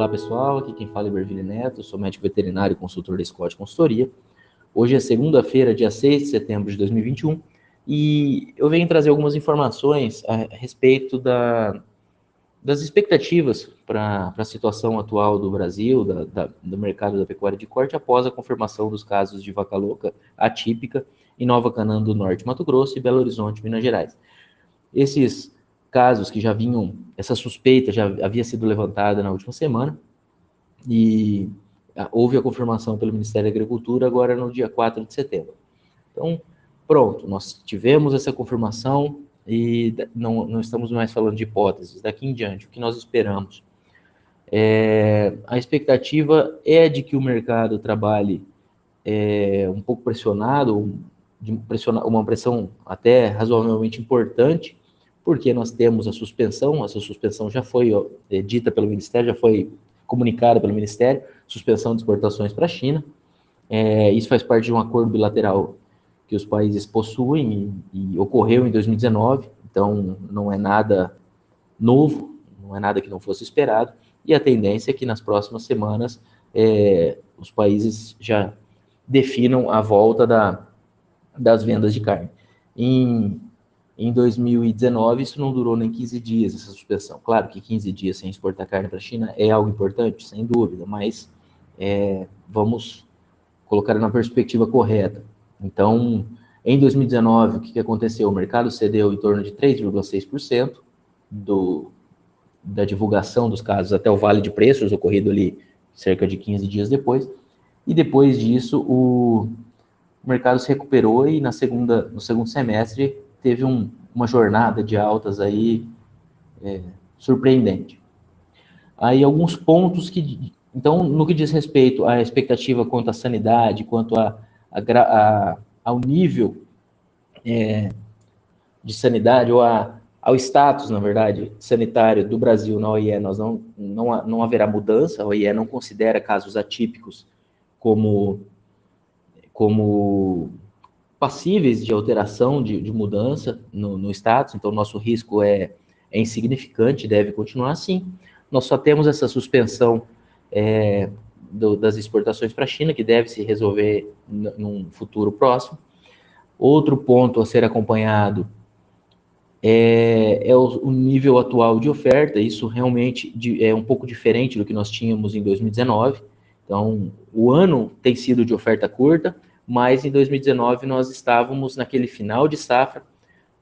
Olá pessoal, aqui quem fala é Iberville Neto, sou médico veterinário e consultor da Scott Consultoria. Hoje é segunda-feira, dia 6 de setembro de 2021, e eu venho trazer algumas informações a respeito da, das expectativas para a situação atual do Brasil, da, da, do mercado da pecuária de corte, após a confirmação dos casos de vaca louca atípica em Nova Canaã do Norte, Mato Grosso e Belo Horizonte, Minas Gerais. Esses casos que já vinham, essa suspeita já havia sido levantada na última semana, e houve a confirmação pelo Ministério da Agricultura agora no dia 4 de setembro. Então, pronto, nós tivemos essa confirmação e não, não estamos mais falando de hipóteses. Daqui em diante, o que nós esperamos? É, a expectativa é de que o mercado trabalhe é, um pouco pressionado, de pressionar, uma pressão até razoavelmente importante, porque nós temos a suspensão, essa suspensão já foi é, dita pelo Ministério, já foi comunicada pelo Ministério, suspensão de exportações para a China. É, isso faz parte de um acordo bilateral que os países possuem e, e, ocorreu em 2019, então não é nada novo, não é nada que não fosse esperado, e a tendência é que nas próximas semanas é, os países já definam a volta da, das vendas de carne. Em em 2019, isso não durou nem 15 dias, essa suspensão. Claro que 15 dias sem exportar carne para a China é algo importante, sem dúvida, mas é, vamos colocar na perspectiva correta. Então, em 2019, o que, aconteceu? O mercado cedeu em torno de 3,6% do, da divulgação dos casos até o vale de preços, ocorrido ali cerca de 15 dias depois. E depois disso, o mercado se recuperou e na segunda, no segundo semestre teve um, uma jornada de altas aí é, surpreendente. Aí alguns pontos que, então, no que diz respeito à expectativa quanto à sanidade, quanto a, a, a ao nível é, de sanidade ou a, ao status, na verdade, sanitário do Brasil na OIE, nós não, não, não haverá mudança, a OIE não considera casos atípicos como, como passíveis de alteração, de, de mudança no, no, status, então nosso risco é, é, insignificante, deve continuar assim. Nós só temos essa suspensão é, do, das exportações para a China, que deve se resolver num futuro próximo. Outro ponto a ser acompanhado é, é o, o, nível atual de oferta, isso realmente de, é um pouco diferente do que nós tínhamos em 2019. Então, o ano tem sido de oferta curta, mas em 2019 nós estávamos naquele final de safra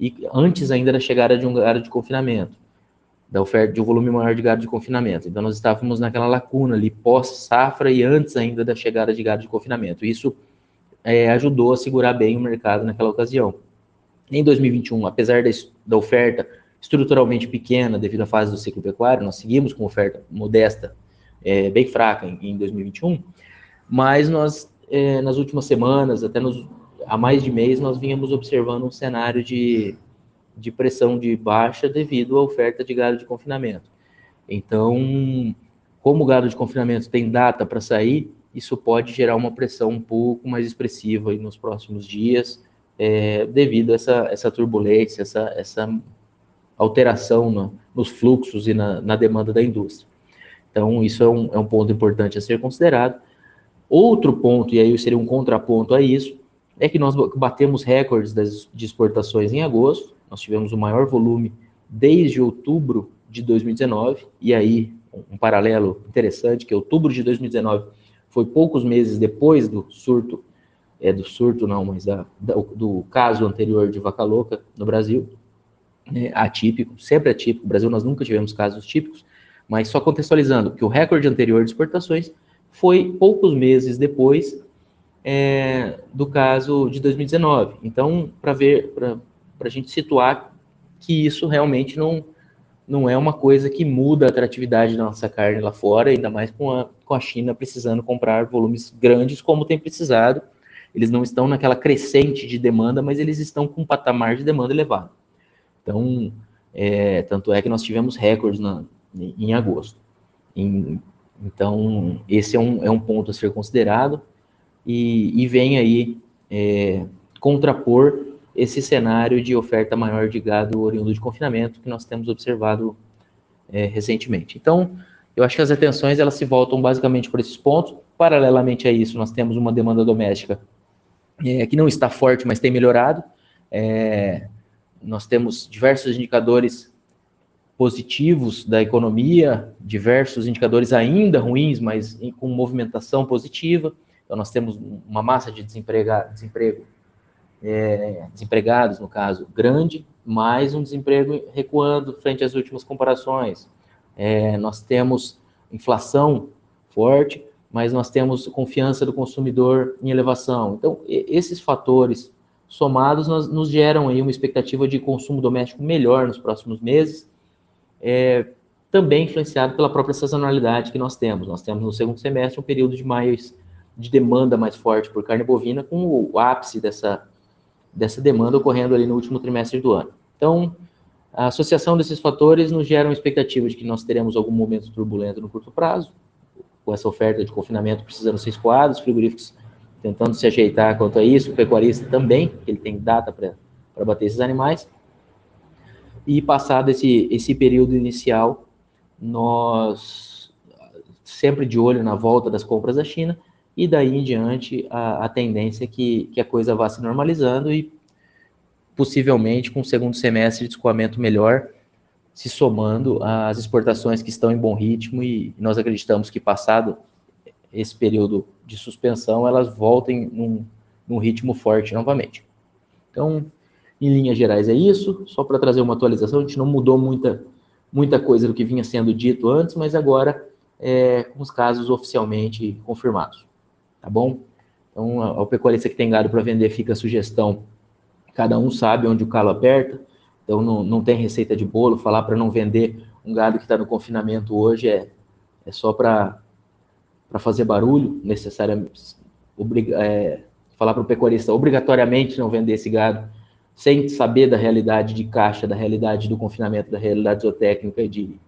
e antes ainda da chegada de um gado de confinamento, da oferta de um volume maior de gado de confinamento. Então nós estávamos naquela lacuna ali pós-safra e antes ainda da chegada de gado de confinamento. Isso é, ajudou a segurar bem o mercado naquela ocasião. Em 2021, apesar da, da oferta estruturalmente pequena devido à fase do ciclo pecuário, nós seguimos com oferta modesta, é, bem fraca em, em 2021, mas nós é, nas últimas semanas, até nos, há mais de mês, nós vínhamos observando um cenário de, de pressão de baixa devido à oferta de gado de confinamento. Então, como o gado de confinamento tem data para sair, isso pode gerar uma pressão um pouco mais expressiva nos próximos dias, é, devido a essa, essa turbulência, essa, essa alteração no, nos fluxos e na, na, demanda da indústria. Então, isso é um, é um ponto importante a ser considerado. Outro ponto, e aí seria um contraponto a isso, é que nós batemos recordes das, de exportações em agosto, nós tivemos o maior volume desde outubro de 2019, e aí um paralelo interessante, que outubro de 2019 foi poucos meses depois do surto, é do surto não, mas da, do caso anterior de vaca louca no Brasil, é, atípico, sempre atípico, no Brasil nós nunca tivemos casos típicos, mas só contextualizando, que o recorde anterior de exportações foi poucos meses depois é, do caso de 2019. Então, para ver, para a gente situar que isso realmente não, não é uma coisa que muda a atratividade da nossa carne lá fora, ainda mais com a, com a China precisando comprar volumes grandes como tem precisado. Eles não estão naquela crescente de demanda, mas eles estão com um patamar de demanda elevado. Então, é, tanto é que nós tivemos recordes na, em agosto. Em, então, esse é um, é um ponto a ser considerado e, e vem aí é, contrapor esse cenário de oferta maior de gado oriundo de confinamento que nós temos observado é, recentemente. Então, eu acho que as atenções elas se voltam basicamente por esses pontos. Paralelamente a isso, nós temos uma demanda doméstica é, que não está forte, mas tem melhorado. É, nós temos diversos indicadores positivos da economia, diversos indicadores ainda ruins, mas com movimentação positiva. Então, nós temos uma massa de desemprego, é, desempregados, no caso, grande, mais um desemprego recuando frente às últimas comparações. É, nós temos inflação forte, mas nós temos confiança do consumidor em elevação. Então, esses fatores somados nos, nos geram aí uma expectativa de consumo doméstico melhor nos próximos meses, é, também influenciado pela própria sazonalidade que nós temos. Nós temos no segundo semestre um período de mais de demanda mais forte por carne bovina, com o ápice dessa, dessa demanda ocorrendo ali no último trimestre do ano. Então, a associação desses fatores nos gera uma expectativa de que nós teremos algum momento turbulento no curto prazo, com essa oferta de confinamento precisando ser escoados, frigoríficos tentando se ajeitar quanto a isso, o pecuarista também, ele tem data para bater esses animais. E passado esse, esse período inicial, nós sempre de olho na volta das compras da China, e daí em diante a, a tendência é que, que a coisa vá se normalizando e possivelmente com o segundo semestre de escoamento melhor, se somando às exportações que estão em bom ritmo e nós acreditamos que passado esse período de suspensão, elas voltem num, num ritmo forte novamente. Então, em linhas gerais é isso, só para trazer uma atualização, a gente não mudou muita, muita coisa do que vinha sendo dito antes, mas agora é, com os casos oficialmente confirmados, tá bom? Então, ao pecuarista que tem gado para vender, fica a sugestão. Cada um sabe onde o calo aperta, então não, não tem receita de bolo, falar para não vender um gado que está no confinamento hoje é, é só para fazer barulho, necessariamente, é, falar para o pecuarista obrigatoriamente não vender esse gado, sem saber da realidade de caixa, da realidade do confinamento, da realidade zootécnica e de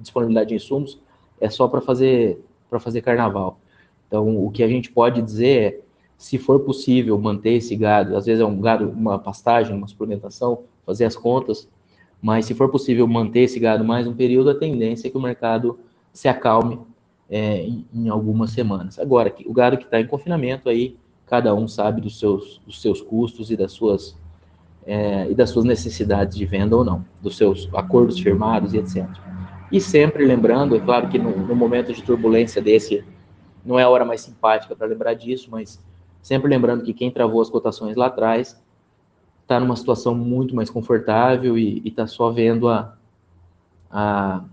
disponibilidade de insumos, é só para fazer, fazer carnaval. Então, o que a gente pode dizer é, se for possível manter esse gado, às vezes é um gado, uma pastagem, uma suplementação, fazer as contas, mas se for possível manter esse gado mais um período, a tendência é que o mercado se acalme é, em, em, algumas semanas. Agora, o gado que está em confinamento aí, cada um sabe dos seus, dos seus custos e das suas é, e das suas necessidades de venda ou não, dos seus acordos firmados e etc. E sempre lembrando, é claro que no, no momento de turbulência desse, não é a hora mais simpática para lembrar disso, mas Sempre lembrando que quem travou as cotações lá atrás está numa situação muito mais confortável e está só vendo a, a,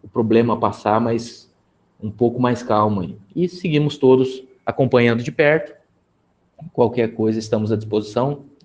o problema passar, mas um pouco mais calmo. Aí. E seguimos todos acompanhando de perto. Qualquer coisa, estamos à disposição.